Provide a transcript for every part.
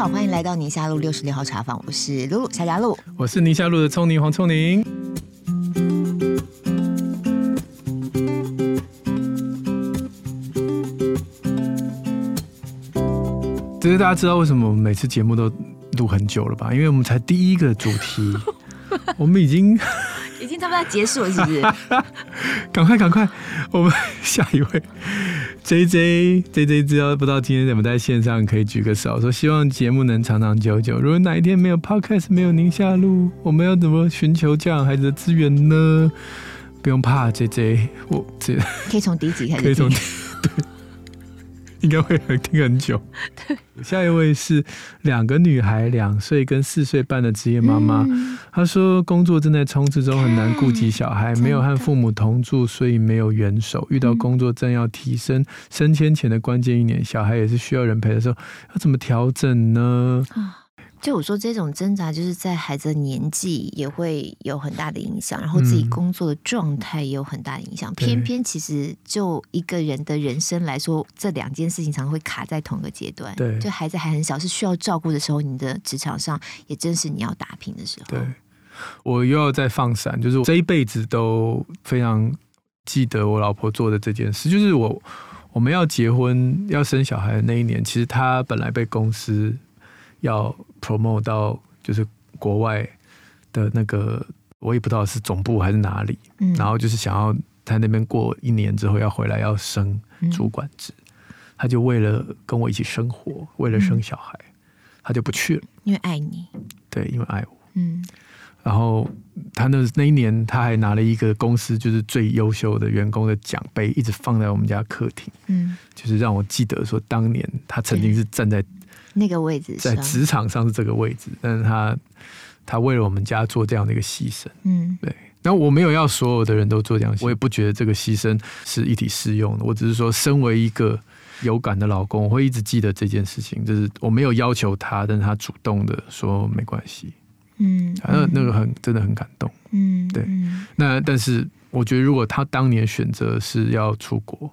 好，欢迎来到宁夏路六十六号茶坊，我是露露夏佳露，我是宁夏路的聪宁黄聪宁。其实大家知道为什么我们每次节目都录很久了吧？因为我们才第一个主题，我们已经已经差不多要结束了，是不是？赶快赶快，我们 下一位。J J J J 知道不知道今天怎么在线上可以举个手，说希望节目能长长久久。如果哪一天没有 Podcast，没有宁夏路，我们要怎么寻求教养孩子的资源呢？不用怕，J J，我这可以从第一集开始，可以从对。应该会很听很久。对，下一位是两个女孩，两岁跟四岁半的职业妈妈。嗯、她说，工作正在冲刺中，很难顾及小孩，没有和父母同住，所以没有援手。遇到工作正要提升升迁前的关键一年，小孩也是需要人陪的时候，要怎么调整呢？就我说，这种挣扎就是在孩子的年纪也会有很大的影响，然后自己工作的状态也有很大的影响。嗯、偏偏其实就一个人的人生来说，这两件事情常常会卡在同一个阶段。对，就孩子还很小，是需要照顾的时候，你的职场上也正是你要打拼的时候。对，我又要再放闪，就是我这一辈子都非常记得我老婆做的这件事，就是我我们要结婚要生小孩的那一年，其实她本来被公司。要 promote 到就是国外的那个，我也不知道是总部还是哪里，嗯、然后就是想要在那边过一年之后要回来要升主管职，嗯、他就为了跟我一起生活，为了生小孩，嗯、他就不去了，因为爱你，对，因为爱我，嗯，然后他那那一年他还拿了一个公司就是最优秀的员工的奖杯，一直放在我们家客厅，嗯，就是让我记得说当年他曾经是站在。那个位置在职场上是这个位置，但是他他为了我们家做这样的一个牺牲，嗯，对。那我没有要所有的人都做这样，我也不觉得这个牺牲是一体适用的。我只是说，身为一个有感的老公，我会一直记得这件事情。就是我没有要求他，但是他主动的说没关系，嗯，反正那个很真的很感动，嗯，对。那但是我觉得，如果他当年选择是要出国，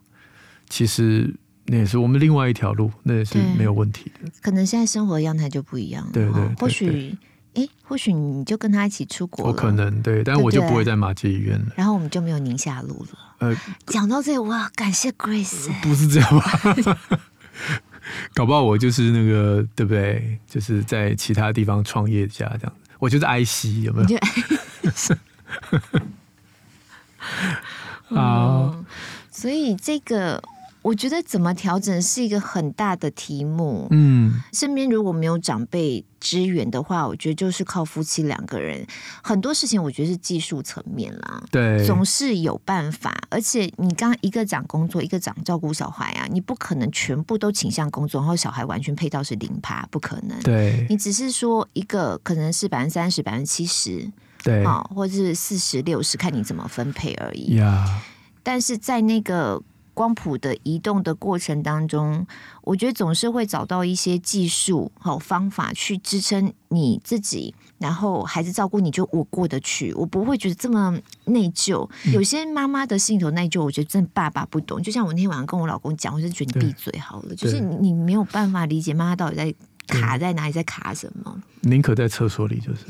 其实。那也是我们另外一条路，那也是没有问题的。可能现在生活的样态就不一样了。对对，对，对，或许，哎，或许你就跟他一起出国了。我可能对，但我就不会在马偕医院了。然后我们就没有宁夏路了。呃，讲到这里，哇，感谢 Grace。不是这样吧？搞不好我就是那个，对不对？就是在其他地方创业家这样。我就是爱惜，有没有？好，所以这个。我觉得怎么调整是一个很大的题目。嗯，身边如果没有长辈支援的话，我觉得就是靠夫妻两个人。很多事情我觉得是技术层面啦，对，总是有办法。而且你刚刚一个讲工作，一个讲照顾小孩啊，你不可能全部都倾向工作，然后小孩完全配套是零趴，不可能。对，你只是说一个可能是百分之三十、百分之七十，对，好，或者是四十六十，看你怎么分配而已。呀，但是在那个。光谱的移动的过程当中，我觉得总是会找到一些技术好方法去支撑你自己，然后孩子照顾你就我过得去，我不会觉得这么内疚。嗯、有些妈妈的心头内疚，我觉得真的爸爸不懂。就像我那天晚上跟我老公讲，我就觉得你闭嘴好了，就是你没有办法理解妈妈到底在卡在哪里，在卡什么。宁可在厕所里，就是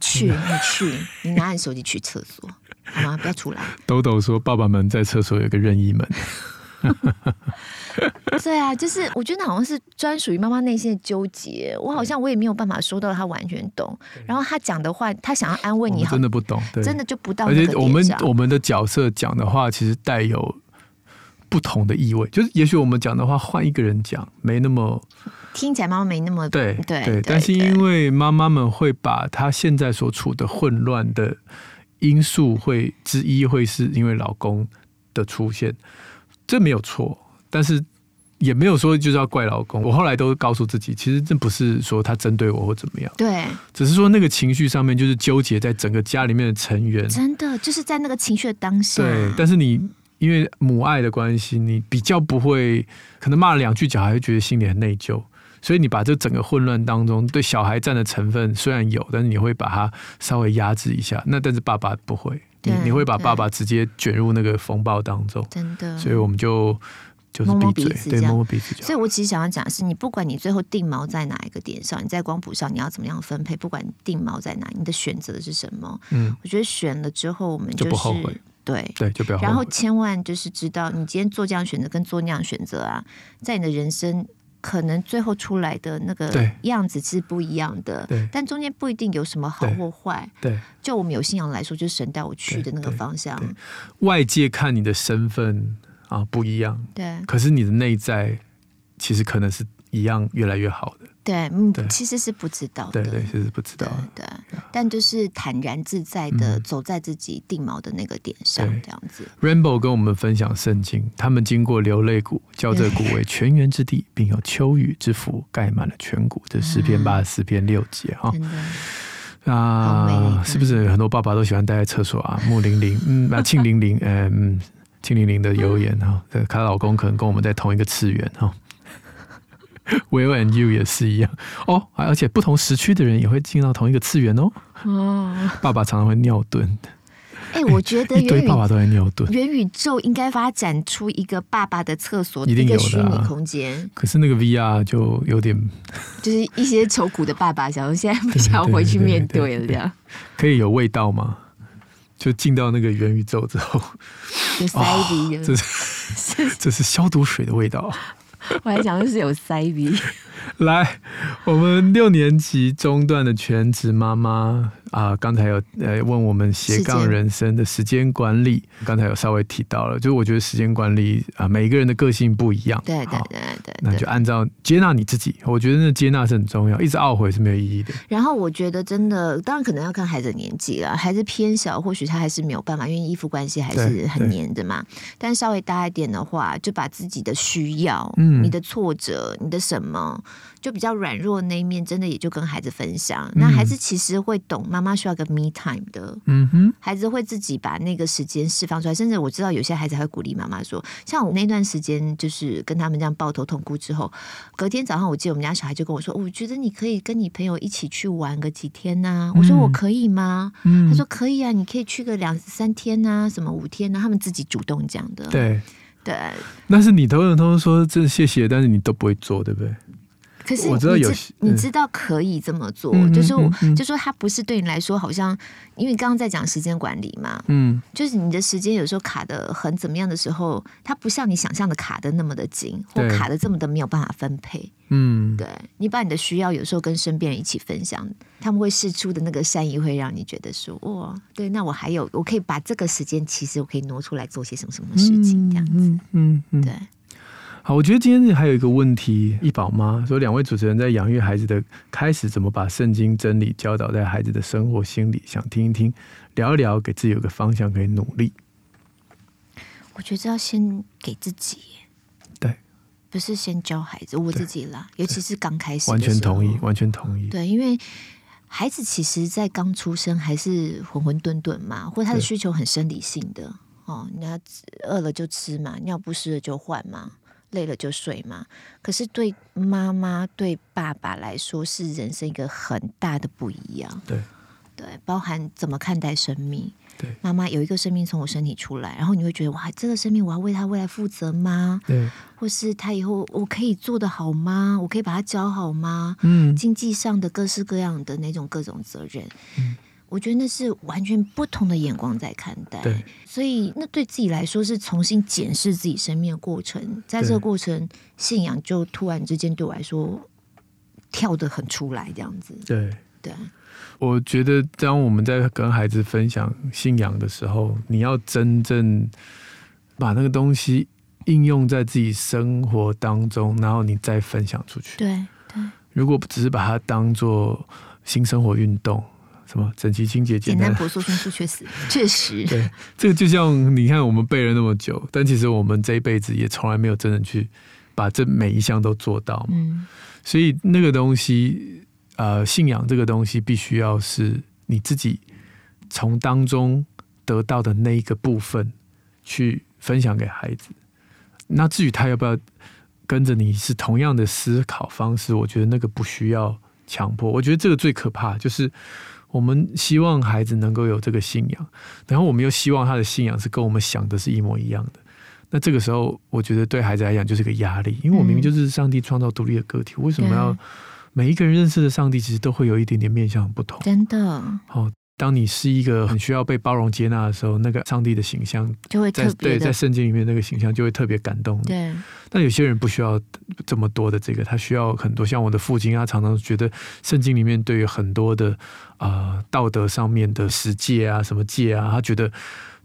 去 你去，你拿你手机去厕所。好吗？不要出来。豆豆说：“爸爸们在厕所有个任意门。”对啊，就是我觉得那好像是专属于妈妈内心的纠结。我好像我也没有办法说到他完全懂。然后他讲的话，他想要安慰你，真的不懂，真的就不到。而且我们我们的角色讲的话，其实带有不同的意味。就是也许我们讲的话，换一个人讲，没那么听起来，妈妈没那么对对对。但是因为妈妈们会把她现在所处的混乱的。因素会之一会是因为老公的出现，这没有错，但是也没有说就是要怪老公。我后来都告诉自己，其实这不是说他针对我或怎么样，对，只是说那个情绪上面就是纠结在整个家里面的成员，真的就是在那个情绪的当下。对，但是你因为母爱的关系，你比较不会，可能骂了两句，小孩会觉得心里很内疚。所以你把这整个混乱当中对小孩占的成分虽然有，但是你会把它稍微压制一下。那但是爸爸不会，你你会把爸爸直接卷入那个风暴当中。真的。所以我们就就是摸摸鼻子，对，摸摸鼻子。所以我其实想要讲的是，你不管你最后定锚在哪一个点上，你在光谱上你要怎么样分配，不管你定锚在哪，你的选择是什么？嗯，我觉得选了之后，我们就是就不后悔。对对，就不要。然后千万就是知道，你今天做这样选择跟做那样选择啊，在你的人生可能最后出来的那个样子是不一样的。但中间不一定有什么好或坏。对，就我们有信仰来说，就是神带我去的那个方向。外界看你的身份啊不一样，对，可是你的内在其实可能是一样，越来越好的。对，嗯，其实是不知道的，对对，其实不知道，对，但就是坦然自在的走在自己定锚的那个点上，这样子。Rainbow 跟我们分享圣经，他们经过流泪谷，叫这谷为泉源之地，并有秋雨之福盖满了全谷。这十篇八十四篇六节哈。啊，是不是很多爸爸都喜欢待在厕所啊？木玲玲，嗯，那，庆玲玲，嗯，庆玲玲的留言哈，她老公可能跟我们在同一个次元哈。Will and you 也是一样哦，而且不同时区的人也会进到同一个次元哦。哦，爸爸常常会尿遁。哎，我觉得 一堆爸爸都在尿遁。元宇宙应该发展出一个爸爸的厕所，一个虚拟空间。可是那个 VR 就有点，就是一些愁苦的爸爸，想说现在不 想回去面对了，这样可以有味道吗？就进到那个元宇宙之后，有塞鼻，这是这是消毒水的味道。我还想的是有塞鼻。来，我们六年级中段的全职妈妈啊，刚才有呃问我们斜杠人生的时间管理，刚才有稍微提到了，就是我觉得时间管理啊，每一个人的个性不一样，对对对对，那就按照接纳你自己，我觉得那接纳是很重要，一直懊悔是没有意义的。然后我觉得真的，当然可能要看孩子的年纪了，孩子偏小，或许他还是没有办法，因为依附关系还是很黏的嘛。但稍微大一点的话，就把自己的需要、嗯、你的挫折、你的什么。就比较软弱的那一面，真的也就跟孩子分享。嗯、那孩子其实会懂，妈妈需要个 me time 的。嗯哼，孩子会自己把那个时间释放出来。甚至我知道有些孩子还会鼓励妈妈说：“像我那段时间，就是跟他们这样抱头痛哭之后，隔天早上，我记得我们家小孩就跟我说：‘我觉得你可以跟你朋友一起去玩个几天呐、啊。’我说：‘我可以吗？’嗯、他说：‘可以啊，你可以去个两三天呐、啊，什么五天呐、啊。’他们自己主动讲的。对对，那是你头头都说这谢谢，但是你都不会做，对不对？可是你知道有，你知道可以这么做，嗯、就是、就说他不是对你来说好像，因为刚刚在讲时间管理嘛，嗯，就是你的时间有时候卡的很怎么样的时候，它不像你想象的卡的那么的紧，或卡的这么的没有办法分配，嗯，对，你把你的需要有时候跟身边人一起分享，他们会释出的那个善意，会让你觉得说，哇，对，那我还有，我可以把这个时间，其实我可以挪出来做些什么什么事情，这样子，嗯，对。好，我觉得今天还有一个问题，一宝妈说，两位主持人在养育孩子的开始，怎么把圣经真理教导在孩子的生活心里？想听一听，聊一聊，给自己有个方向可以努力。我觉得要先给自己，对，不是先教孩子，我自己啦，尤其是刚开始，完全同意，完全同意。对，因为孩子其实，在刚出生还是混混沌沌嘛，或他的需求很生理性的哦，你要饿了就吃嘛，尿不湿了就换嘛。累了就睡嘛。可是对妈妈、对爸爸来说，是人生一个很大的不一样。对，对，包含怎么看待生命。对，妈妈有一个生命从我身体出来，然后你会觉得哇，这个生命我要为他未来负责吗？对，或是他以后我可以做得好吗？我可以把他教好吗？嗯，经济上的各式各样的那种各种责任。嗯。我觉得那是完全不同的眼光在看待，对，所以那对自己来说是重新检视自己生命的过程，在这个过程，信仰就突然之间对我来说跳得很出来，这样子。对对，我觉得当我们在跟孩子分享信仰的时候，你要真正把那个东西应用在自己生活当中，然后你再分享出去。对对，如果只是把它当做新生活运动。什么整齐清洁简单，朴素，迅速确实确实。对，这个就像你看，我们背了那么久，但其实我们这一辈子也从来没有真的去把这每一项都做到嘛。嗯，所以那个东西，呃，信仰这个东西，必须要是你自己从当中得到的那一个部分去分享给孩子。那至于他要不要跟着你是同样的思考方式，我觉得那个不需要强迫。我觉得这个最可怕就是。我们希望孩子能够有这个信仰，然后我们又希望他的信仰是跟我们想的是一模一样的。那这个时候，我觉得对孩子来讲就是个压力，因为我明明就是上帝创造独立的个体，为什么要每一个人认识的上帝其实都会有一点点面向不同？真的。好。当你是一个很需要被包容接纳的时候，那个上帝的形象就会特别对，在圣经里面那个形象就会特别感动。对，但有些人不需要这么多的这个，他需要很多。像我的父亲，他常常觉得圣经里面对于很多的啊、呃、道德上面的十诫啊、什么诫啊，他觉得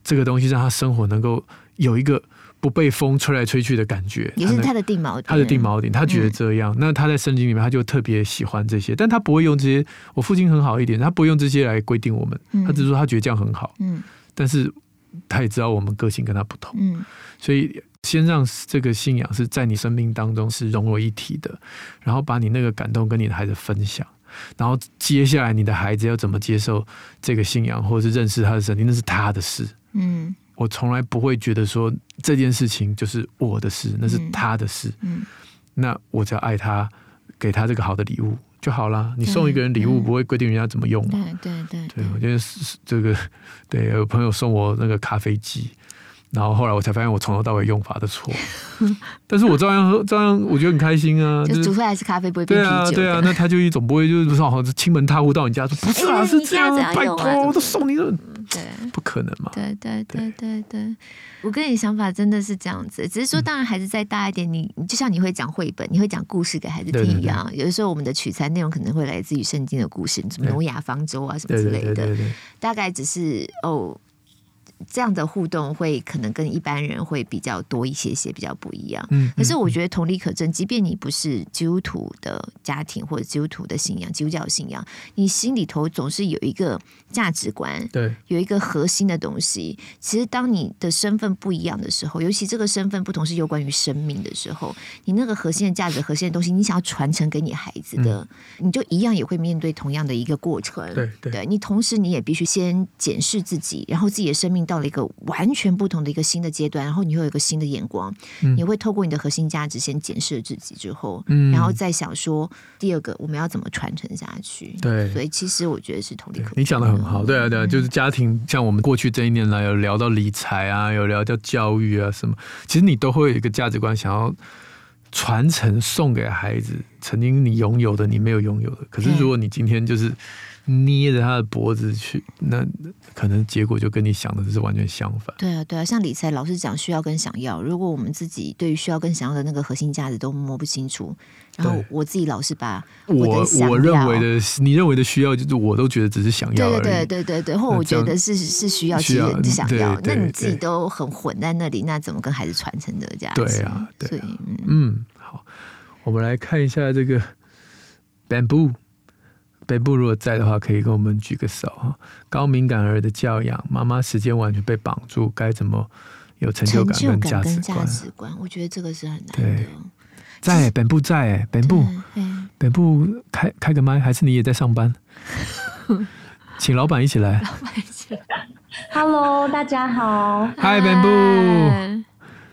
这个东西让他生活能够有一个。不被风吹来吹去的感觉，也是他的定锚点。他的定锚点，他觉得这样。嗯、那他在圣经里面，他就特别喜欢这些，但他不会用这些。我父亲很好一点，他不会用这些来规定我们。嗯、他只是说他觉得这样很好。嗯，但是他也知道我们个性跟他不同。嗯，所以先让这个信仰是在你生命当中是融为一体的，然后把你那个感动跟你的孩子分享，然后接下来你的孩子要怎么接受这个信仰，或者是认识他的神，那是他的事。嗯。我从来不会觉得说这件事情就是我的事，那是他的事。嗯，那我只要爱他，给他这个好的礼物就好了。你送一个人礼物，不会规定人家怎么用嘛？对对对。对，我觉得这个，对，有朋友送我那个咖啡机。然后后来我才发现我从头到尾用法的错，但是我照样喝，照样我觉得很开心啊。就煮出来是咖啡，不会变啤酒。对啊，对啊，那他就一总不会就是说好像亲门踏户到你家说 不是啊，是这样，拜托，我都送你了。对，不可能嘛。对对对对对，我跟你想法真的是这样子，只是说当然孩子再大一点，你就像你会讲绘本，你会讲故事给孩子听一样。有的时候我们的取材内容可能会来自于圣经的故事，什么挪亚方舟啊什么之类的，大概只是哦。这样的互动会可能跟一般人会比较多一些些，比较不一样。嗯，可是我觉得同理可证，即便你不是基督徒的家庭或者基督徒的信仰、基督教信仰，你心里头总是有一个价值观，对，有一个核心的东西。其实当你的身份不一样的时候，尤其这个身份不同是有关于生命的时候，你那个核心的价值、核心的东西，你想要传承给你孩子的，嗯、你就一样也会面对同样的一个过程。对对，对，你同时你也必须先检视自己，然后自己的生命到了一个完全不同的一个新的阶段，然后你会有一个新的眼光，嗯、你会透过你的核心价值先检视自己之后，嗯、然后再想说第二个我们要怎么传承下去。对，所以其实我觉得是同理可。你讲的很好，对啊，对啊，就是家庭，嗯、像我们过去这一年来有聊到理财啊，有聊到教育啊什么，其实你都会有一个价值观想要传承送给孩子，曾经你拥有的你没有拥有的，可是如果你今天就是。捏着他的脖子去，那可能结果就跟你想的是完全相反。对啊，对啊，像理财老师讲需要跟想要，如果我们自己对于需要跟想要的那个核心价值都摸不清楚，然后我自己老是把我我，我认为的，你认为的需要，就是我都觉得只是想要。对对对对对，或我觉得是是需要，其实想要，那你自己都很混在那里，那怎么跟孩子传承这个价值？对啊，对啊，嗯，好，我们来看一下这个 bamboo。北部如果在的话，可以跟我们举个手哈。高敏感儿的教养，妈妈时间完全被绑住，该怎么有成就感跟价值观？我觉得这个是很难的。在本部在本部，本部开开个麦，还是你也在上班？请老板一起来。老板一起来。Hello，大家好。Hi，本部。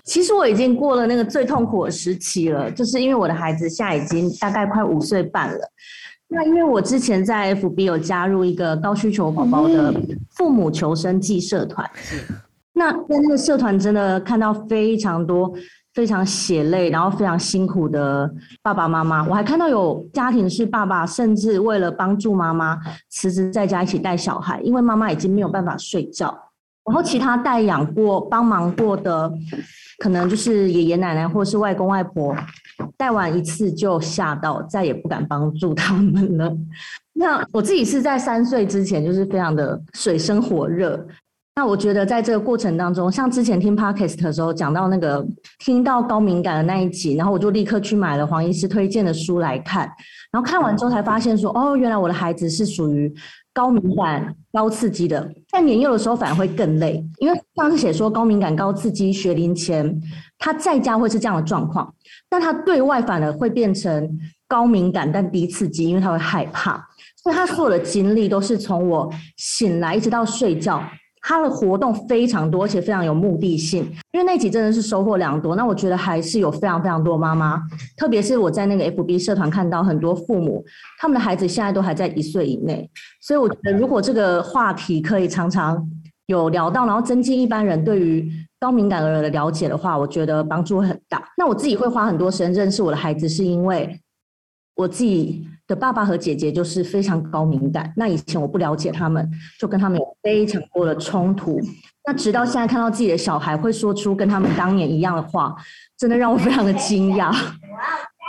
其实我已经过了那个最痛苦的时期了，就是因为我的孩子现在已经大概快五岁半了。那因为我之前在 FB 有加入一个高需求宝宝的父母求生记社团，那在那个社团真的看到非常多非常血泪，然后非常辛苦的爸爸妈妈。我还看到有家庭是爸爸甚至为了帮助妈妈辞职在家一起带小孩，因为妈妈已经没有办法睡觉。然后其他带养过、帮忙过的，可能就是爷爷奶奶或是外公外婆，带完一次就吓到，再也不敢帮助他们了。那我自己是在三岁之前就是非常的水深火热。那我觉得在这个过程当中，像之前听 Podcast 的时候讲到那个听到高敏感的那一集，然后我就立刻去买了黄医师推荐的书来看，然后看完之后才发现说，哦，原来我的孩子是属于。高敏感、高刺激的，在年幼的时候反而会更累，因为上次写说高敏感、高刺激学龄前，他在家会是这样的状况，但他对外反而会变成高敏感但低刺激，因为他会害怕，所以他所有的经历都是从我醒来一直到睡觉。他的活动非常多，而且非常有目的性。因为那集真的是收获良多。那我觉得还是有非常非常多妈妈，特别是我在那个 FB 社团看到很多父母，他们的孩子现在都还在一岁以内。所以我觉得，如果这个话题可以常常有聊到，然后增进一般人对于高敏感儿的了解的话，我觉得帮助很大。那我自己会花很多时间认识我的孩子，是因为我自己的爸爸和姐姐就是非常高敏感。那以前我不了解他们，就跟他们有非常多的冲突。那直到现在看到自己的小孩会说出跟他们当年一样的话，真的让我非常的惊讶。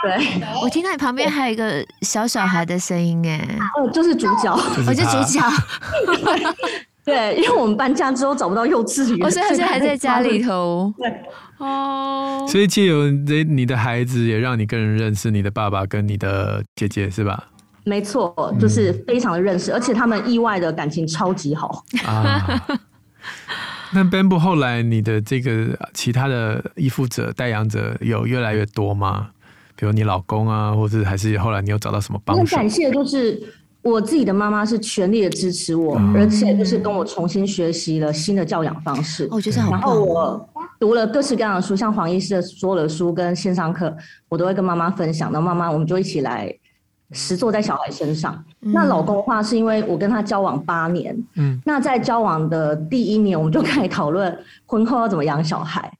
对，我听到你旁边还有一个小小孩的声音，哎，哦，就是主角，我是主角。对，因为我们搬家之后找不到幼稚园，我现在还在家里头。对，哦，所以借由你的孩子，也让你更认识你的爸爸跟你的姐姐，是吧？没错，就是非常的认识，嗯、而且他们意外的感情超级好啊。那 Bamboo 后来你的这个其他的依附者、代养者有越来越多吗？比如你老公啊，或者还是后来你有找到什么帮助？很感谢，就是我自己的妈妈是全力的支持我，嗯、而且就是跟我重新学习了新的教养方式。我觉得好。然后我读了各式各样的书，像黄医师的所有的书跟线上课，我都会跟妈妈分享。然后妈妈，我们就一起来实做在小孩身上。嗯、那老公的话，是因为我跟他交往八年，嗯，那在交往的第一年，我们就开始讨论婚后要怎么养小孩。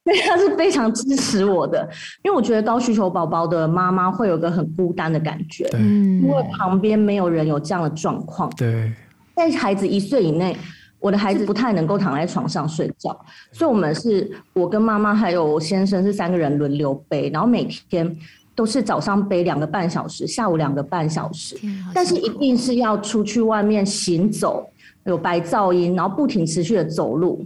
对，他是非常支持我的，因为我觉得高需求宝宝的妈妈会有个很孤单的感觉，对，因为旁边没有人有这样的状况。对，在孩子一岁以内，我的孩子不太能够躺在床上睡觉，所以我们是我跟妈妈还有我先生是三个人轮流背，然后每天都是早上背两个半小时，下午两个半小时，但是一定是要出去外面行走，有白噪音，然后不停持续的走路。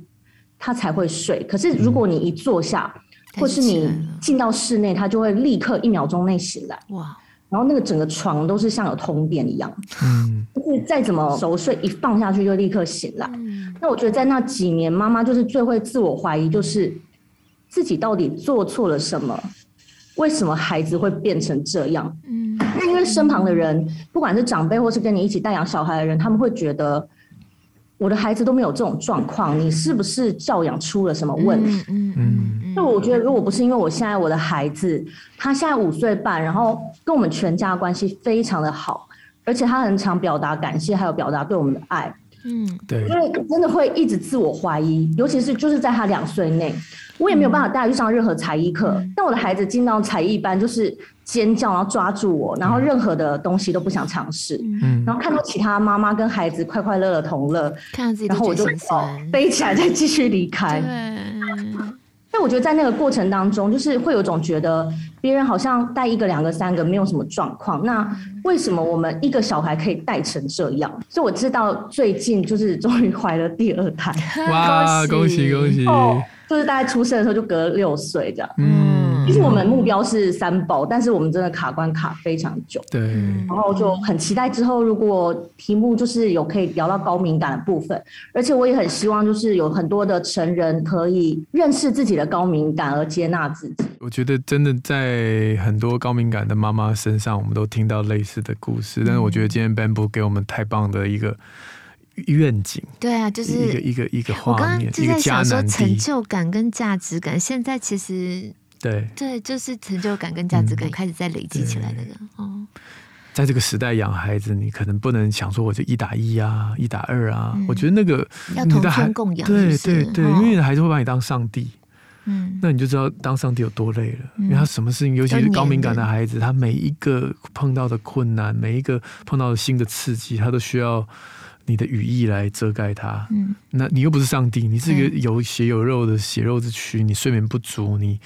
他才会睡。可是如果你一坐下，嗯、或是你进到室内，他就会立刻一秒钟内醒来。哇！然后那个整个床都是像有通电一样。嗯。就是再怎么熟睡，一放下去就立刻醒来。嗯。那我觉得在那几年，妈妈就是最会自我怀疑，就是自己到底做错了什么？为什么孩子会变成这样？嗯。那因为身旁的人，不管是长辈或是跟你一起带养小孩的人，他们会觉得。我的孩子都没有这种状况，你是不是教养出了什么问题？嗯嗯嗯。那我觉得，如果不是因为我现在我的孩子，他现在五岁半，然后跟我们全家关系非常的好，而且他很常表达感谢，还有表达对我们的爱。嗯，对。因为真的会一直自我怀疑，尤其是就是在他两岁内，我也没有办法带他去上任何才艺课。但我的孩子进到才艺班，就是。尖叫，然后抓住我，然后任何的东西都不想尝试。嗯，然后看到其他妈妈跟孩子快快乐乐同乐，看自己，然后我就哦背起来再继续离开。对。但我觉得在那个过程当中，就是会有种觉得别人好像带一个、两个、三个没有什么状况，那为什么我们一个小孩可以带成这样？所以我知道最近就是终于怀了第二胎。哇，恭喜恭喜！哦，就是大概出生的时候就隔了六岁这样。嗯。其实我们目标是三宝，但是我们真的卡关卡非常久。对，然后就很期待之后，如果题目就是有可以聊到高敏感的部分，而且我也很希望就是有很多的成人可以认识自己的高敏感而接纳自己。我觉得真的在很多高敏感的妈妈身上，我们都听到类似的故事。但是我觉得今天 Bamboo 给我们太棒的一个愿景。对啊，就是一个一个一个画面，我刚刚就在想说成就感跟价值感，现在其实。对对，就是成就感跟价值感开始在累积起来的人哦。在这个时代养孩子，你可能不能想说我就一打一啊，一打二啊。我觉得那个要同生共养，对对对，因为你的孩子会把你当上帝。嗯，那你就知道当上帝有多累了，因为他什么事情，尤其是高敏感的孩子，他每一个碰到的困难，每一个碰到的新的刺激，他都需要你的羽翼来遮盖他。嗯，那你又不是上帝，你是一个有血有肉的血肉之躯，你睡眠不足，你。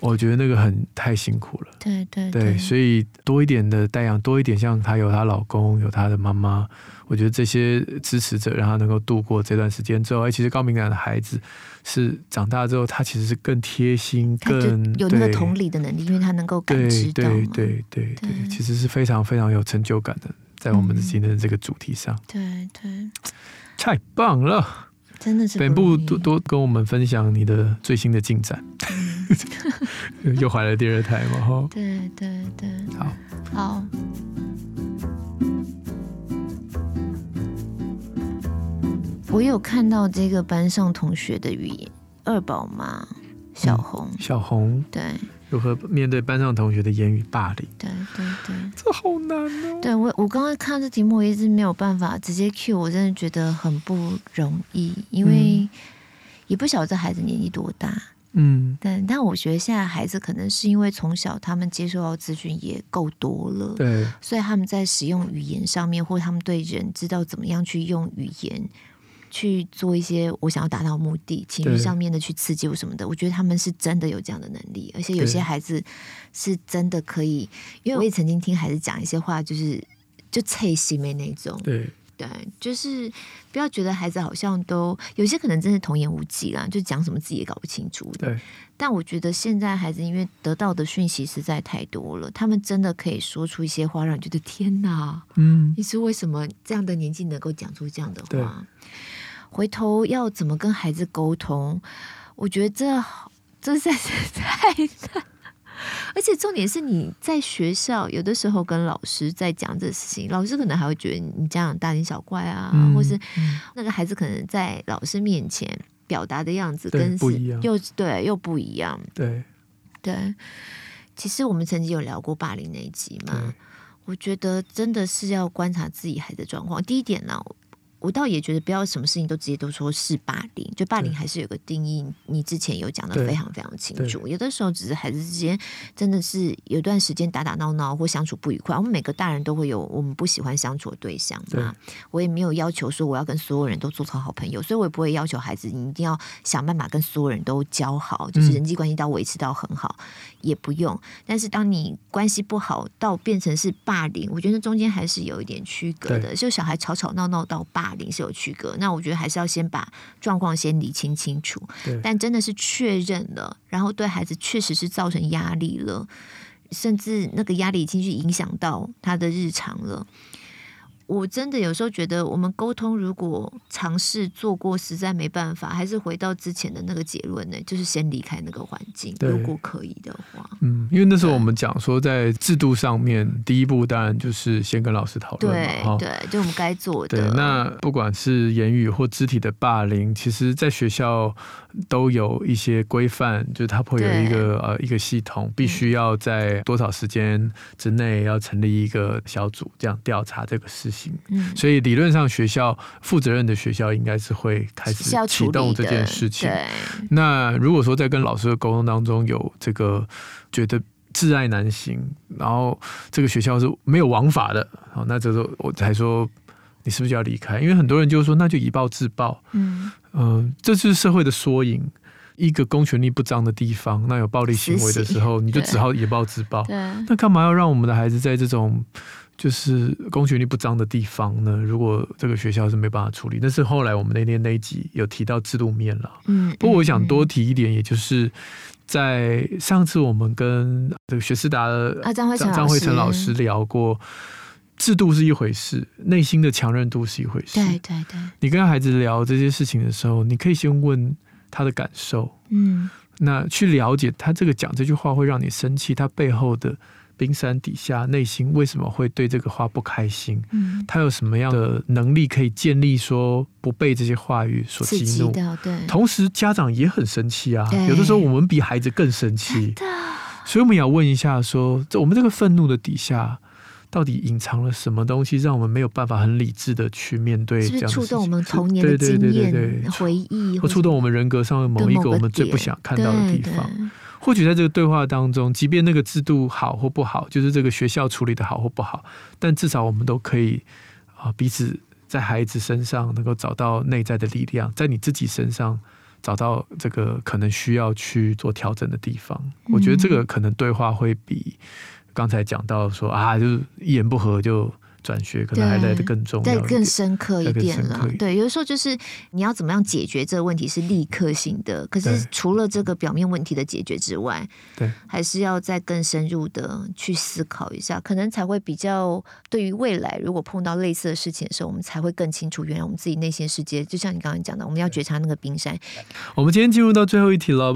我觉得那个很太辛苦了，对对对，对，所以多一点的代养，多一点像她有她老公，有她的妈妈，我觉得这些支持者让她能够度过这段时间之后，哎，其实高敏感的孩子是长大之后，他其实是更贴心，更有那个同理的能力，因为他能够感知到，对对对对对，其实是非常非常有成就感的，在我们今天的这个主题上，对对，太棒了。真的是 Bamboo 多多跟我们分享你的最新的进展，嗯、又怀了第二胎嘛？哈，对对对，好，好。我有看到这个班上同学的语言，二宝妈小红，小红，对，如何面对班上同学的言语霸凌？对对对，这好难哦。对我，我刚刚看这题目，我一直没有办法直接 cue，我真的觉得很不容易，因为也不晓得这孩子年纪多大。嗯，但但我觉得现在孩子可能是因为从小他们接受到资讯也够多了，对，所以他们在使用语言上面，或他们对人知道怎么样去用语言。去做一些我想要达到目的，情绪上面的去刺激我什么的，我觉得他们是真的有这样的能力，而且有些孩子是真的可以，因为我也曾经听孩子讲一些话，就是就脆心的那种，对。对，就是不要觉得孩子好像都有些可能真是童言无忌啦，就讲什么自己也搞不清楚的。对，但我觉得现在孩子因为得到的讯息实在太多了，他们真的可以说出一些话，让你觉得天哪，嗯，你是为什么这样的年纪能够讲出这样的话？回头要怎么跟孩子沟通？我觉得这这实在是太 难，而且重点是你在学校有的时候跟老师在讲这事情，老师可能还会觉得你家长大惊小怪啊，嗯、或是那个孩子可能在老师面前表达的样子跟不一样，又对又不一样，对对。其实我们曾经有聊过霸凌那一集嘛，我觉得真的是要观察自己孩子的状况。第一点呢。我倒也觉得不要什么事情都直接都说是霸凌，就霸凌还是有个定义。你之前有讲的非常非常清楚。有的时候只是孩子之间真的是有段时间打打闹闹或相处不愉快。我们每个大人都会有我们不喜欢相处的对象嘛。我也没有要求说我要跟所有人都做成好朋友，所以我也不会要求孩子你一定要想办法跟所有人都交好，就是人际关系到维持到很好，嗯，也不用。但是当你关系不好到变成是霸凌，我觉得中间还是有一点区隔的。就小孩吵吵闹闹到霸。霸凌是有区隔，那我觉得还是要先把状况先理清清楚。但真的是确认了，然后对孩子确实是造成压力了，甚至那个压力已经去影响到他的日常了。我真的有时候觉得，我们沟通如果尝试做过，实在没办法，还是回到之前的那个结论呢，就是先离开那个环境，如果可以的话。嗯，因为那时候我们讲说，在制度上面，第一步当然就是先跟老师讨论。对对，就我们该做的。对，那不管是言语或肢体的霸凌，其实在学校都有一些规范，就是它会有一个呃一个系统，必须要在多少时间之内要成立一个小组，这样调查这个事情。嗯，所以理论上学校负责任的学校应该是会开始启动这件事情。那如果说在跟老师的沟通当中有这个觉得挚爱难行，然后这个学校是没有王法的，那这时候我才说你是不是就要离开？因为很多人就说那就以暴制暴。嗯嗯、呃，这就是社会的缩影。一个公权力不彰的地方，那有暴力行为的时候，你就只好以暴制暴。那干嘛要让我们的孩子在这种？就是公权力不彰的地方呢，如果这个学校是没办法处理，但是后来我们那天那一集有提到制度面了。嗯，不过我想多提一点，也就是在上次我们跟这个学思达的张张慧成老师聊过，制度是一回事，内心的强韧度是一回事。对对对，你跟孩子聊这些事情的时候，你可以先问他的感受，嗯，那去了解他这个讲这句话会让你生气，他背后的。冰山底下，内心为什么会对这个话不开心？嗯，他有什么样的能力可以建立说不被这些话语所激怒？对，同时家长也很生气啊。有的时候我们比孩子更生气，所以我们要问一下说，说我们这个愤怒的底下，到底隐藏了什么东西，让我们没有办法很理智的去面对这样？触动我们童年的经验、回忆，或触动我们人格上的某一个我们最不想看到的地方？或许在这个对话当中，即便那个制度好或不好，就是这个学校处理的好或不好，但至少我们都可以啊，彼此在孩子身上能够找到内在的力量，在你自己身上找到这个可能需要去做调整的地方。我觉得这个可能对话会比刚才讲到说啊，就是一言不合就。转学可能还来得更重要，再更深刻一点了。对，有的时候就是你要怎么样解决这个问题是立刻性的，可是除了这个表面问题的解决之外，对，还是要再更深入的去思考一下，可能才会比较对于未来如果碰到类似的事情的时候，我们才会更清楚，原来我们自己内心世界，就像你刚刚讲的，我们要觉察那个冰山。我们今天进入到最后一题了，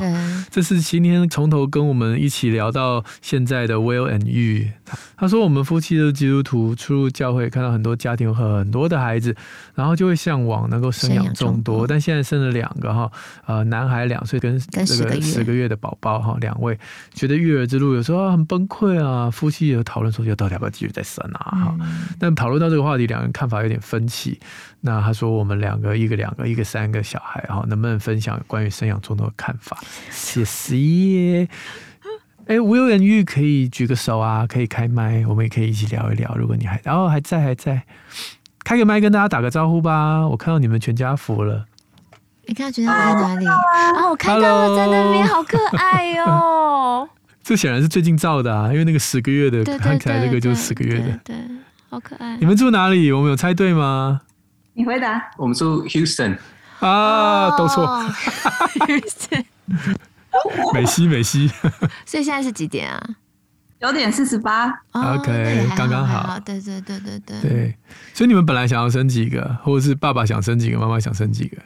这是今天从头跟我们一起聊到现在的 Will and Yu，他说我们夫妻的基督徒出入。教会，看到很多家庭有很多的孩子，然后就会向往能够生养众多。但现在生了两个哈，呃，男孩两岁跟这个十个月的宝宝哈，两位觉得育儿之路有时候很崩溃啊。夫妻有讨论说，要到底要不要继续再生啊？哈、嗯，但讨论到这个话题，两个人看法有点分歧。那他说，我们两个一个两个，一个三个小孩哈，能不能分享关于生养众多的看法？谢谢。哎，吴有人玉可以举个手啊，可以开麦，我们也可以一起聊一聊。如果你还然后、哦、还在还在，开个麦跟大家打个招呼吧。我看到你们全家福了。你看全家福在哪里？啊，我看到了，在那边，好可爱哟、哦。这显然是最近照的啊，因为那个十个月的看起来那个就是十个月的，对，好可爱。你们住哪里？我们有猜对吗？你回答。我们住 Houston。啊，都错。Houston。美西，美西。所以现在是几点啊？九点四十八。OK，刚刚好。对对对对对。对，所以你们本来想要生几个，或者是爸爸想生几个，妈妈想生几个？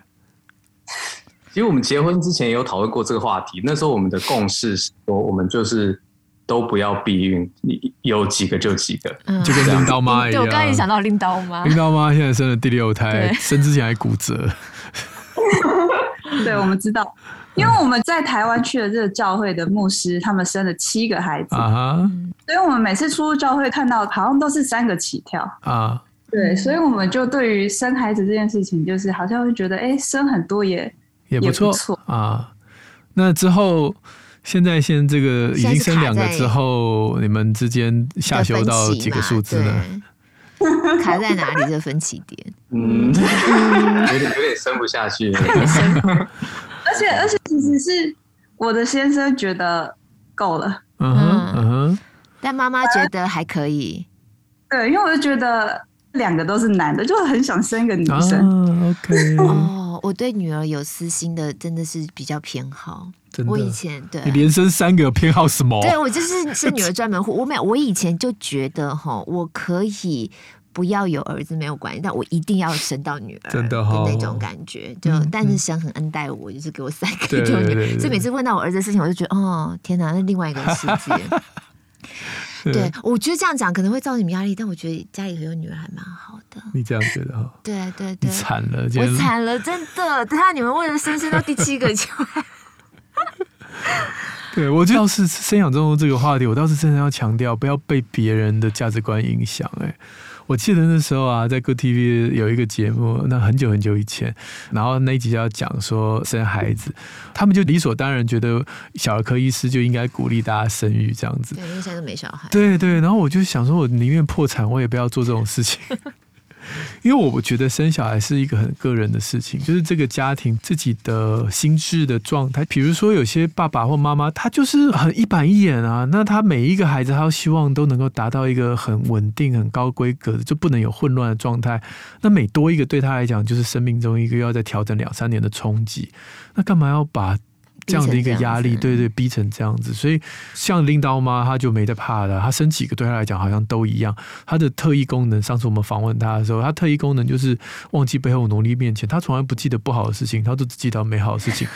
其实我们结婚之前也有讨论过这个话题。那时候我们的共识是说，我们就是都不要避孕，你有几个就几个，嗯、就跟拎刀妈一样。对，我刚刚也想到拎刀妈。拎刀妈现在生了第六胎，生之前还骨折。对，我们知道。因为我们在台湾去了这个教会的牧师，他们生了七个孩子啊，所以我们每次出入教会看到好像都是三个起跳啊，对，所以我们就对于生孩子这件事情，就是好像会觉得，哎，生很多也也不错啊。那之后，现在现在这个已经生两个之后，你们之间下修到几个数字呢？卡在哪里？这分歧点，嗯，有点有点生不下去。而且而且，其实是我的先生觉得够了，嗯哼，嗯哼，但妈妈觉得还可以。对，因为我就觉得两个都是男的，就很想生一个女生。啊、OK。哦，我对女儿有私心的，真的是比较偏好。我以前对，你连生三个偏好什么？对，我就是生女儿专门户。我没有，我以前就觉得哈，我可以。不要有儿子没有关系，但我一定要生到女儿，真的那种感觉。就、嗯、但是神很恩待我，就是给我三个就女儿。所以每次问到我儿子的事情，我就觉得哦，天哪，那另外一个世界。对，我觉得这样讲可能会造成你们压力，但我觉得家里有女儿还蛮好的。你这样觉得哈？对对对，惨了，我惨了，真的。等下你们为了生生到第七个就。对，我倒是生养众多这个话题，我倒是真的要强调，不要被别人的价值观影响。哎。我记得那时候啊，在 Good TV 有一个节目，那很久很久以前，然后那一集就要讲说生孩子，他们就理所当然觉得小儿科医师就应该鼓励大家生育这样子。对，因为现在都没小孩。对对，然后我就想说，我宁愿破产，我也不要做这种事情。因为我觉得生小孩是一个很个人的事情，就是这个家庭自己的心智的状态。比如说，有些爸爸或妈妈，他就是很一板一眼啊，那他每一个孩子，他希望都能够达到一个很稳定、很高规格的，就不能有混乱的状态。那每多一个，对他来讲，就是生命中一个要再调整两三年的冲击。那干嘛要把？这样的一个压力，对对，逼成这样子，所以像拎刀妈，她就没得怕的，她生几个对她来讲好像都一样。她的特异功能，上次我们访问她的时候，她特异功能就是忘记背后努力面前，她从来不记得不好的事情，她都只记得美好的事情。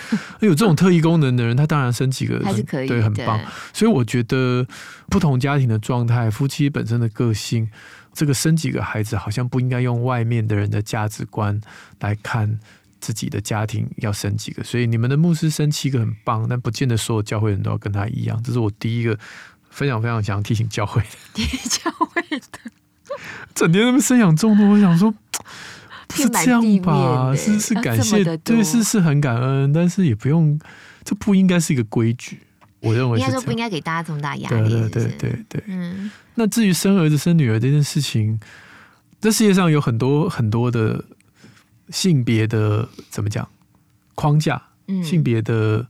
有这种特异功能的人，他当然生几个还是可以，对，很棒。所以我觉得不同家庭的状态，夫妻本身的个性，这个生几个孩子，好像不应该用外面的人的价值观来看。自己的家庭要生几个，所以你们的牧师生七个很棒，但不见得所有教会人都要跟他一样。这是我第一个非常非常想提醒教会的。提教会的，整天那么生养众多，我想说不是这样吧？是是感谢，对，是是很感恩，但是也不用，这不应该是一个规矩。我认为应该说不应该给大家这么大压力。对对对对对，嗯。那至于生儿子生女儿这件事情，这世界上有很多很多的。性别的怎么讲框架？嗯，性别的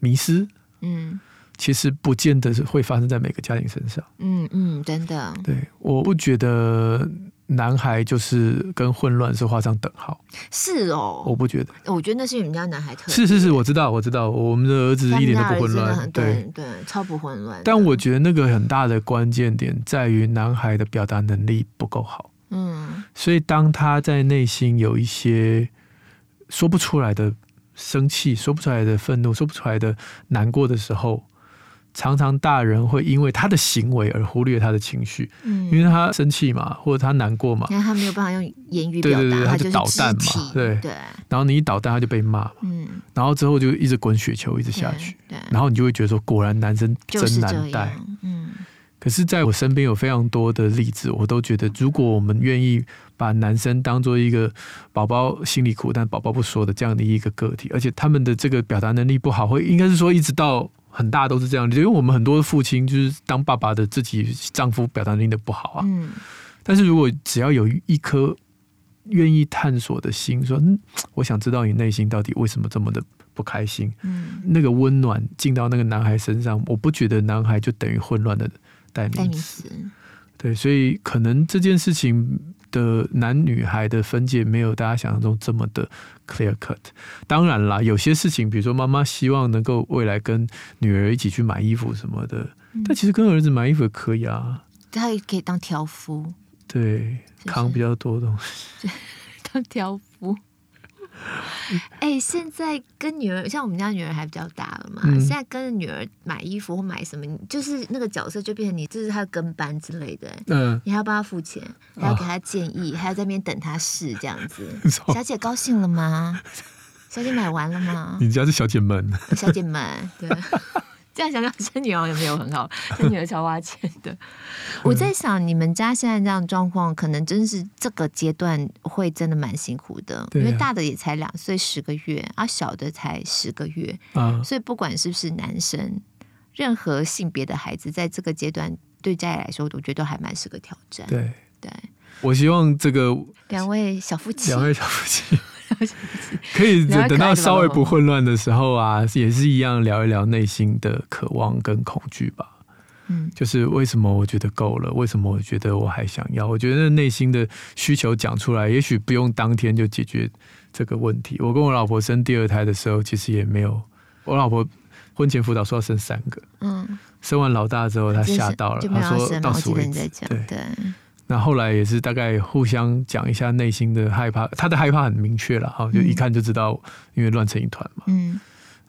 迷失，嗯，其实不见得是会发生在每个家庭身上。嗯嗯，真的。对，我不觉得男孩就是跟混乱是画上等号。是哦，我不觉得。我觉得那是你们家男孩特别。是是是，我知道我知道，我们的儿子一点都不混乱，对对，对，超不混乱。但我觉得那个很大的关键点在于男孩的表达能力不够好。嗯，所以当他在内心有一些说不出来的生气、说不出来的愤怒、说不出来的难过的时候，常常大人会因为他的行为而忽略他的情绪，嗯，因为他生气嘛，或者他难过嘛，因为他没有办法用言语表达，对对对，他就捣蛋嘛，对对。然后你一捣蛋，他就被骂，嗯，然后之后就一直滚雪球，一直下去，对。然后你就会觉得说，果然男生真难带，嗯。可是，在我身边有非常多的例子，我都觉得，如果我们愿意把男生当做一个宝宝心里苦，但宝宝不说的这样的一个个体，而且他们的这个表达能力不好，会应该是说一直到。很大都是这样，因为我们很多父亲就是当爸爸的自己丈夫表达能力的不好啊。嗯，但是如果只要有一颗愿意探索的心，说嗯，我想知道你内心到底为什么这么的不开心，嗯，那个温暖进到那个男孩身上，我不觉得男孩就等于混乱的代名词。对，所以可能这件事情的男女孩的分界没有大家想象中这么的。Clear cut，当然啦，有些事情，比如说妈妈希望能够未来跟女儿一起去买衣服什么的，嗯、但其实跟儿子买衣服也可以啊，他也可以当挑夫，对，是是扛比较多东西，当挑夫。哎、欸，现在跟女儿，像我们家女儿还比较大了嘛。嗯、现在跟女儿买衣服或买什么，就是那个角色就变成你，就是她的跟班之类的。嗯，你还要帮她付钱，还要给她建议，哦、还要在那边等她试这样子。小姐高兴了吗？小姐买完了吗？你家是小姐们，小姐们对。这样想想，生女儿也没有很好，生女儿超花钱的。我在想，你们家现在这样状况，可能真是这个阶段会真的蛮辛苦的，因为大的也才两岁十个月，啊，小的才十个月，所以不管是不是男生，任何性别的孩子，在这个阶段对家里来说，我觉得都还蛮是个挑战。对对，我希望这个两位小夫妻，两位小夫妻。可以等到稍微不混乱的时候啊，也是一样聊一聊内心的渴望跟恐惧吧。嗯，就是为什么我觉得够了？为什么我觉得我还想要？我觉得内心的需求讲出来，也许不用当天就解决这个问题。我跟我老婆生第二胎的时候，其实也没有。我老婆婚前辅导说要生三个，嗯，生完老大之后，她吓到了，她说到此为止。对对。那后来也是大概互相讲一下内心的害怕，他的害怕很明确了哈，就一看就知道，因为乱成一团嘛。嗯，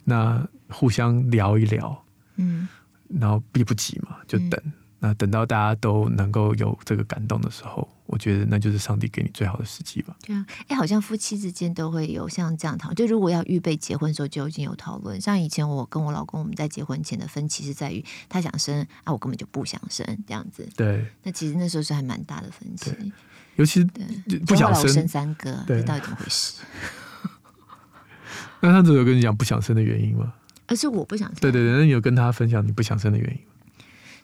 那互相聊一聊，嗯，然后避不急嘛，就等。嗯那等到大家都能够有这个感动的时候，我觉得那就是上帝给你最好的时机吧。对啊，哎，好像夫妻之间都会有像这样讨论，就如果要预备结婚的时候就已经有讨论。像以前我跟我老公，我们在结婚前的分歧是在于他想生啊，我根本就不想生这样子。对，那其实那时候是还蛮大的分歧，尤其是不想生，生三个，这到底怎么回事？那他只有跟你讲不想生的原因吗？而是我不想生。对对对，那你有跟他分享你不想生的原因？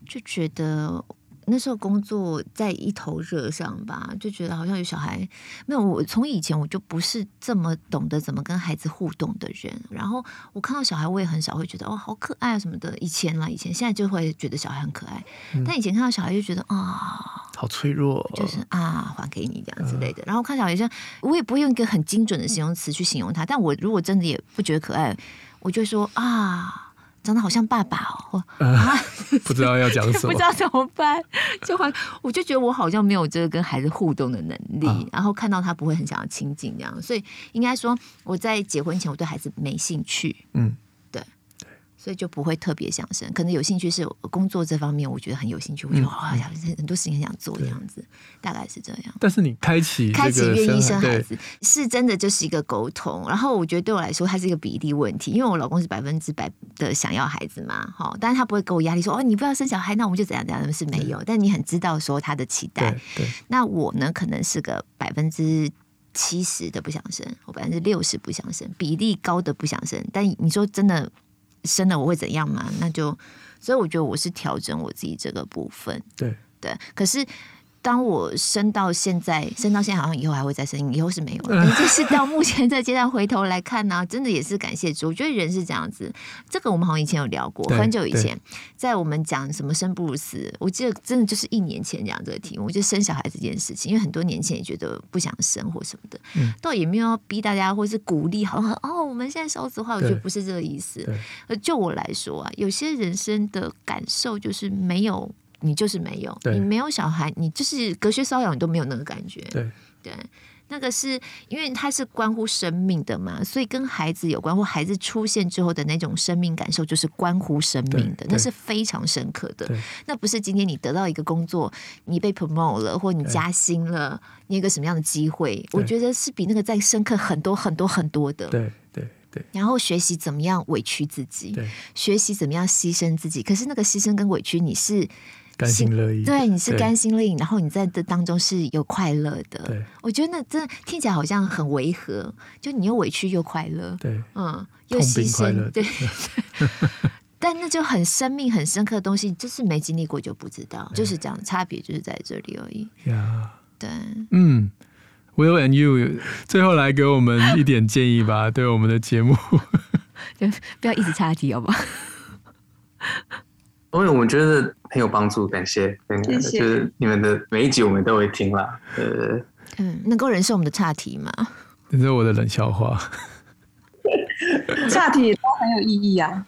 就觉得那时候工作在一头热上吧，就觉得好像有小孩没有。我从以前我就不是这么懂得怎么跟孩子互动的人，然后我看到小孩，我也很少会觉得哦好可爱啊什么的。以前啦，以前现在就会觉得小孩很可爱，嗯、但以前看到小孩就觉得啊，哦、好脆弱，就是啊还给你这样之类的。然后看小孩像我也不会用一个很精准的形容词去形容他，但我如果真的也不觉得可爱，我就说啊。长得好像爸爸哦，啊，不知道要讲什么，不知道怎么办，就好我就觉得我好像没有这个跟孩子互动的能力，啊、然后看到他不会很想要亲近这样，所以应该说我在结婚前我对孩子没兴趣，嗯。所以就不会特别想生，可能有兴趣是工作这方面，我觉得很有兴趣，我觉得哇，很多事情很想做这样子，大概是这样。但是你开启开启愿意生孩子，是真的就是一个沟通。然后我觉得对我来说，它是一个比例问题，因为我老公是百分之百的想要孩子嘛，哈，但是他不会给我压力说哦，你不要生小孩，那我们就怎样怎样，是没有。但你很知道说他的期待，对。那我呢，可能是个百分之七十的不想生，我百分之六十不想生，比例高的不想生。但你说真的。生了我会怎样嘛？那就，所以我觉得我是调整我自己这个部分。对对，可是。当我生到现在，生到现在好像以后还会再生，以后是没有了。就是到目前这阶段回头来看呢、啊，真的也是感谢主。我觉得人是这样子，这个我们好像以前有聊过，很久以前，在我们讲什么生不如死，我记得真的就是一年前讲这个题目，就生小孩这件事情。因为很多年前也觉得不想生或什么的，嗯、倒也没有要逼大家或是鼓励，好像哦，我们现在少子化，我觉得不是这个意思。就我来说啊，有些人生的感受就是没有。你就是没有，你没有小孩，你就是隔靴搔痒，你都没有那个感觉。对对，那个是因为它是关乎生命的嘛，所以跟孩子有关，或孩子出现之后的那种生命感受，就是关乎生命的，那是非常深刻的。那不是今天你得到一个工作，你被 promote 了，或你加薪了，你有个什么样的机会？我觉得是比那个再深刻很多很多很多的。对对对。然后学习怎么样委屈自己，学习怎么样牺牲自己。可是那个牺牲跟委屈，你是。甘心乐意，对，你是甘心乐意，然后你在这当中是有快乐的。对，我觉得那真的听起来好像很违和，就你又委屈又快乐，对，嗯，又牺牲，对。但那就很生命很深刻的东西，就是没经历过就不知道，就是这样，差别就是在这里而已。呀，对，嗯，Will and you，最后来给我们一点建议吧，对我们的节目，就不要一直插题，好不好？因为我们觉得很有帮助，感谢，谢谢，就是你们的每一集我们都会听啦。呃，嗯，能够忍受我们的岔题吗？忍受我的冷笑话，岔题都很有意义啊。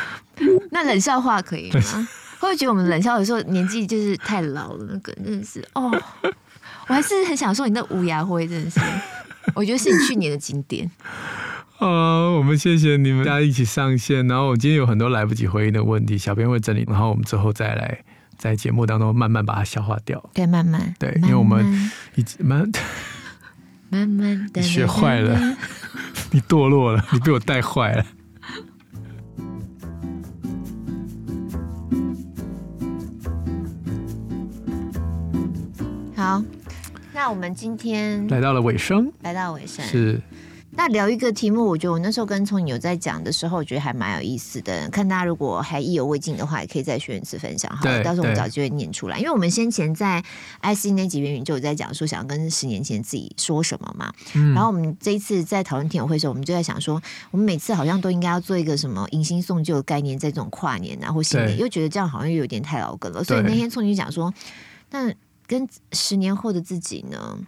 那冷笑话可以吗？会不会觉得我们冷笑话有时候年纪就是太老了？那个真的是哦，我还是很想说你那无牙灰真的是，我觉得是你去年的经典。啊，我们谢谢你们大家一起上线，然后我今天有很多来不及回应的问题，小编会整理，然后我们之后再来在节目当中慢慢把它消化掉。对，慢慢，对，因为我们已经慢慢慢的，学坏了，你堕落了，你被我带坏了。好，那我们今天来到了尾声，来到尾声是。那聊一个题目，我觉得我那时候跟聪颖有在讲的时候，我觉得还蛮有意思的。看大家如果还意犹未尽的话，也可以再选一次分享。好，到时候我们找机会念出来。因为我们先前在 IC 那几边就有在讲说，想要跟十年前自己说什么嘛。嗯、然后我们这一次在讨论听友会的时候，我们就在想说，我们每次好像都应该要做一个什么迎新送旧的概念，在这种跨年啊或新年，又觉得这样好像又有点太老梗了。所以那天聪颖就讲说，那跟十年后的自己呢？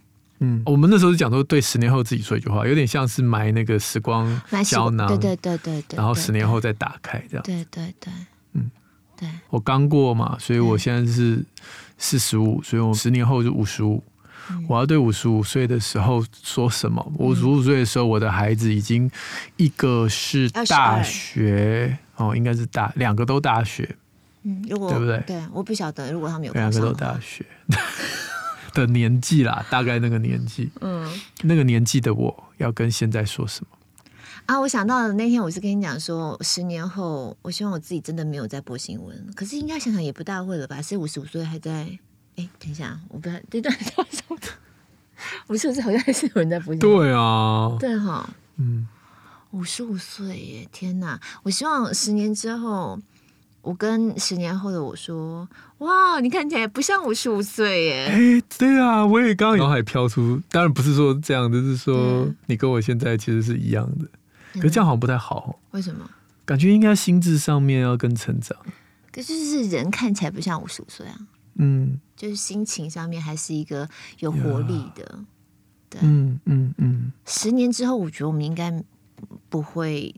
嗯，我们那时候是讲说，对十年后自己说一句话，有点像是埋那个时光胶囊，对对对对对，然后十年后再打开这样，对对对，嗯，对。我刚过嘛，所以我现在是四十五，所以我十年后就五十五。我要对五十五岁的时候说什么？五十五岁的时候，我的孩子已经一个是大学哦，应该是大两个都大学，嗯，如果对不对？对，我不晓得，如果他们有两个都大学。的年纪啦，大概那个年纪，嗯，那个年纪的我要跟现在说什么啊？我想到了那天，我是跟你讲说，十年后，我希望我自己真的没有在播新闻，可是应该想想也不大会了吧？是五十五岁还在？哎，等一下，我不知道这段说什么？五十五岁好像还是有人在播新闻。对啊，对哈，嗯，五十五岁耶！天哪！我希望十年之后。我跟十年后的我说：“哇，你看起来不像五十五岁耶！”哎，对啊，我也刚刚脑海飘出，当然不是说这样，就是说你跟我现在其实是一样的，可是这样好像不太好。为什么？感觉应该心智上面要更成长。可是就是人看起来不像五十五岁啊，嗯，就是心情上面还是一个有活力的。对，嗯嗯嗯。十年之后，我觉得我们应该不会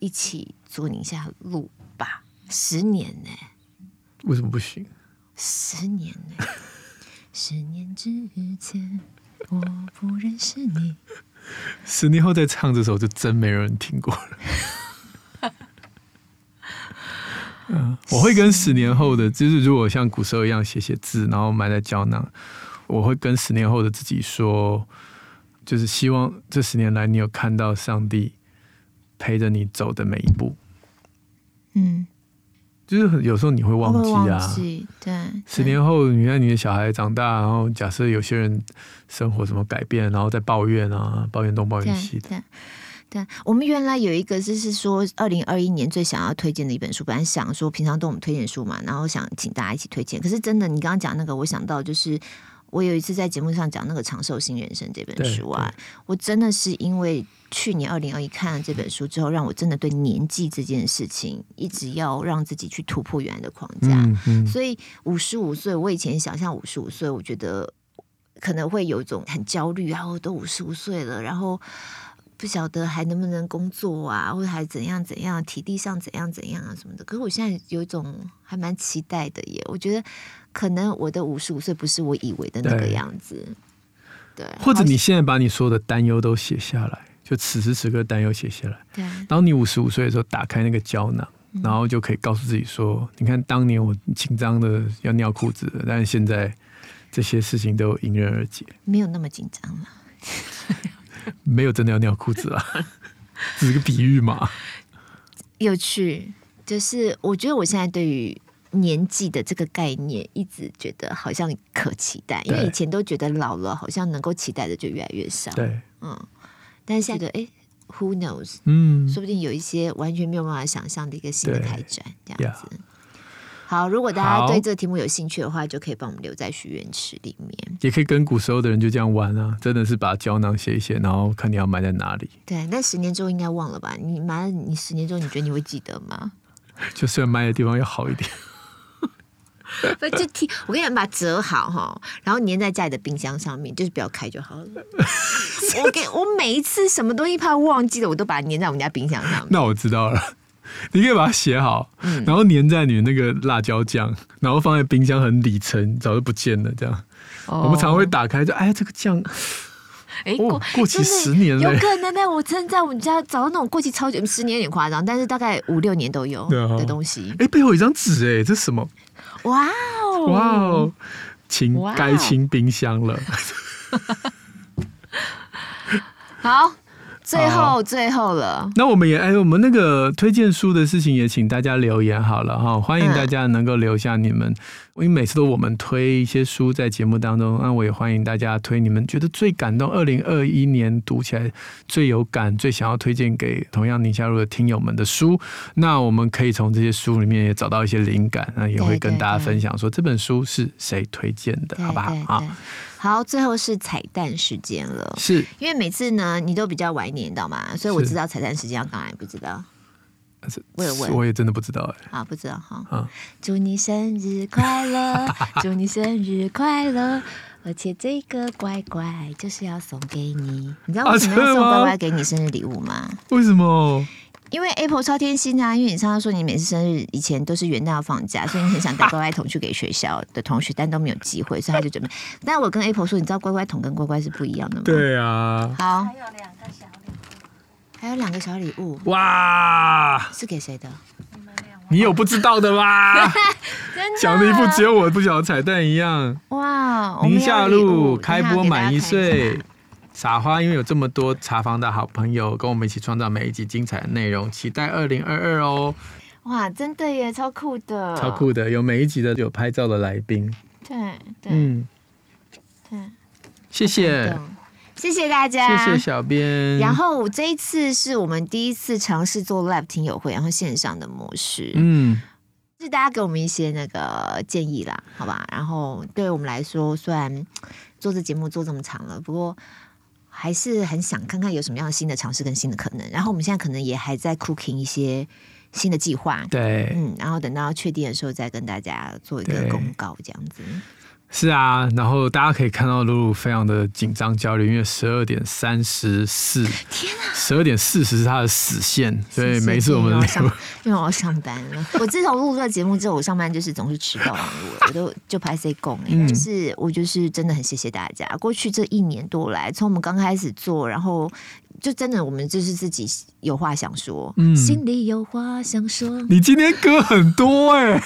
一起做宁夏路吧。十年呢？为什么不行？十年呢？十年之前我不认识你。十年后再唱这首，就真没人听过了。嗯，我会跟十年后的，就是如果像古时候一样写写字，然后埋在胶囊，我会跟十年后的自己说，就是希望这十年来你有看到上帝陪着你走的每一步。嗯。就是有时候你会忘记啊，记对。十年后，你看你的小孩长大，然后假设有些人生活什么改变，然后再抱怨啊，抱怨东抱怨西的。对，对，我们原来有一个就是说，二零二一年最想要推荐的一本书，本来想说平常都我们推荐书嘛，然后想请大家一起推荐。可是真的，你刚刚讲那个，我想到就是。我有一次在节目上讲那个《长寿新人生》这本书啊，我真的是因为去年二零二一看了这本书之后，让我真的对年纪这件事情一直要让自己去突破原来的框架。嗯嗯、所以五十五岁，我以前想象五十五岁，我觉得可能会有一种很焦虑啊，我都五十五岁了，然后不晓得还能不能工作啊，或者还怎样怎样，体力上怎样怎样啊什么的。可是我现在有一种还蛮期待的耶，我觉得。可能我的五十五岁不是我以为的那个样子，对，或者你现在把你所有的担忧都写下来，就此时此刻担忧写下来。对，然后你五十五岁的时候，打开那个胶囊，嗯、然后就可以告诉自己说：“你看，当年我紧张的要尿裤子，但是现在这些事情都迎刃而解，没有那么紧张了。” 没有真的要尿裤子啊，只是个比喻嘛。有趣，就是我觉得我现在对于年纪的这个概念，一直觉得好像可期待，因为以前都觉得老了好像能够期待的就越来越少。对，嗯，但是现在哎，Who knows？嗯，说不定有一些完全没有办法想象的一个新的开展，这样子。好，如果大家对这个题目有兴趣的话，就可以帮我们留在许愿池里面。也可以跟古时候的人就这样玩啊，真的是把胶囊写一写，然后看你要埋在哪里。对，那十年之后应该忘了吧？你埋了，你十年之后你觉得你会记得吗？就虽然埋的地方要好一点，不就听我跟你讲，把它折好哈，然后粘在家里的冰箱上面，就是不要开就好了。我给我每一次什么东西怕忘记了，我都把它粘在我们家冰箱上面。那我知道了。你可以把它写好，嗯、然后粘在你的那个辣椒酱，然后放在冰箱很底层，早就不见了。这样，哦、我们常会打开，就哎，这个酱，哎、哦，过过期十年了，有可能呢。我真的在我们家找到那种过期超久，十年有点夸张，但是大概五六年都有的东西。哎、哦，背后有一张纸，哎，这是什么？哇哦，哇哦，清该清冰箱了。好。最后，最后了。那我们也哎，我们那个推荐书的事情也请大家留言好了哈，欢迎大家能够留下你们，因为每次都我们推一些书在节目当中，那我也欢迎大家推你们觉得最感动，二零二一年读起来最有感、最想要推荐给同样宁夏路的听友们的书。那我们可以从这些书里面也找到一些灵感，那也会跟大家分享说这本书是谁推荐的，好不好？好。好，最后是彩蛋时间了。是因为每次呢，你都比较晚一点，你知道吗？所以我知道彩蛋时间要刚才不知道。是我有问，我也真的不知道哎。啊，不知道哈。嗯。祝你生日快乐，祝你生日快乐，而且这个乖乖就是要送给你。你知道为什么要送乖乖给你生日礼物吗？为什么？因为 Apple 超贴心啊！因为你上次说你每次生日以前都是元旦要放假，所以你很想带乖乖桶去给学校的同学，但都没有机会，所以他就准备。但我跟 Apple 说，你知道乖乖桶跟乖乖是不一样的吗？对啊。好。还有两个小礼物。还有两个小礼物。哇！是给谁的？你有不知道的吗？讲的一副只有我不晓得彩蛋一样。哇！宁夏路开播满一岁。撒花，因为有这么多茶房的好朋友跟我们一起创造每一集精彩的内容，期待二零二二哦！哇，真的耶，超酷的，超酷的，有每一集的有拍照的来宾，对对，嗯，对，谢谢，谢谢大家，谢谢小编。然后这一次是我们第一次尝试做 live 听友会，然后线上的模式，嗯，是大家给我们一些那个建议啦，好吧？然后对我们来说，虽然做这节目做这么长了，不过。还是很想看看有什么样的新的尝试跟新的可能，然后我们现在可能也还在 cooking 一些新的计划，对，嗯，然后等到确定的时候再跟大家做一个公告，这样子。是啊，然后大家可以看到露露非常的紧张焦虑，因为十二点三十四，天啊，十二点四十是他的死线，所以每一次我们上，因为我要上班了。我自从录这个节目之后，我上班就是总是迟到，我都就拍 C 工，就是我就是真的很谢谢大家。过去这一年多来，从我们刚开始做，然后就真的我们就是自己有话想说，嗯，心里有话想说。你今天歌很多哎、欸。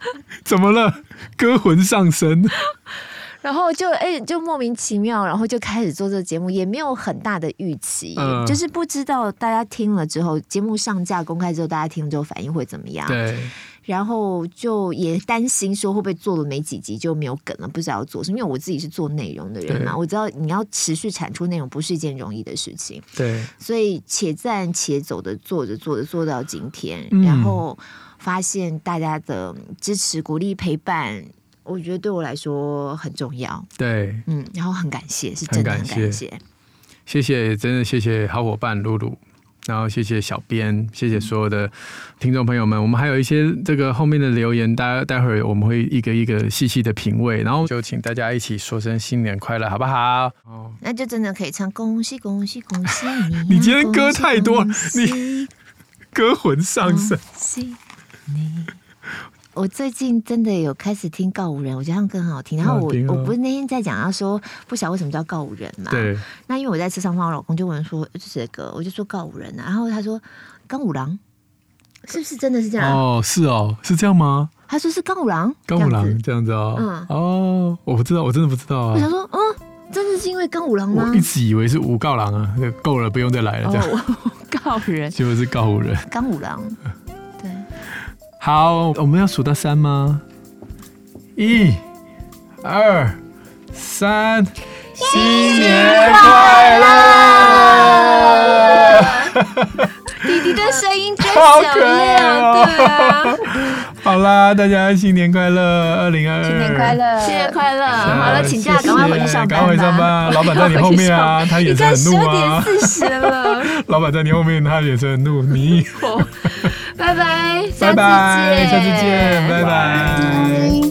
怎么了？歌魂上身，然后就哎、欸，就莫名其妙，然后就开始做这个节目，也没有很大的预期，嗯、就是不知道大家听了之后，节目上架公开之后，大家听了之后反应会怎么样？对。然后就也担心说会不会做了没几集就没有梗了，不知道要做什么。因为我自己是做内容的人嘛，我知道你要持续产出内容不是一件容易的事情。对。所以且战且走的做着做着做到今天，嗯、然后。发现大家的支持、鼓励、陪伴，我觉得对我来说很重要。对，嗯，然后很感谢，是真的很感谢，谢谢，谢真的谢谢好伙伴露露，然后谢谢小编，谢谢所有的听众朋友们。嗯、我们还有一些这个后面的留言，大家待会儿我们会一个一个细细的品味，然后就请大家一起说声新年快乐，好不好？哦，那就真的可以唱恭喜恭喜恭喜你，啊！你今天歌太多，你歌魂上身。你，我最近真的有开始听告五人，我觉得他们歌很好听。然后我、哦、我不是那天在讲，他说不晓得为什么叫告五人嘛？对。那因为我在车上放，我老公就问说这是歌，我就说告五人啊。然后他说刚五郎，是不是真的是这样？哦，是哦，是这样吗？他说是刚五郎，刚五郎这样子哦。嗯。哦，我不知道，我真的不知道啊。我想说，嗯，真的是因为刚五郎吗？我一直以为是五告郎啊，够了，不用再来了这样。哦、告人，结果是告五人，刚五郎。好，我们要数到三吗？一、二、三，新年快乐！弟弟的声音真响亮，哦、对啊。好啦，大家新年快乐，二零二二，新年快乐，新年快乐。好了，请假，赶快回去上班。赶快回上班，老板在你后面啊，他也是很怒啊。十点四十了，老板在你后面，他也是很怒，你。拜拜，拜拜，下次见，拜拜。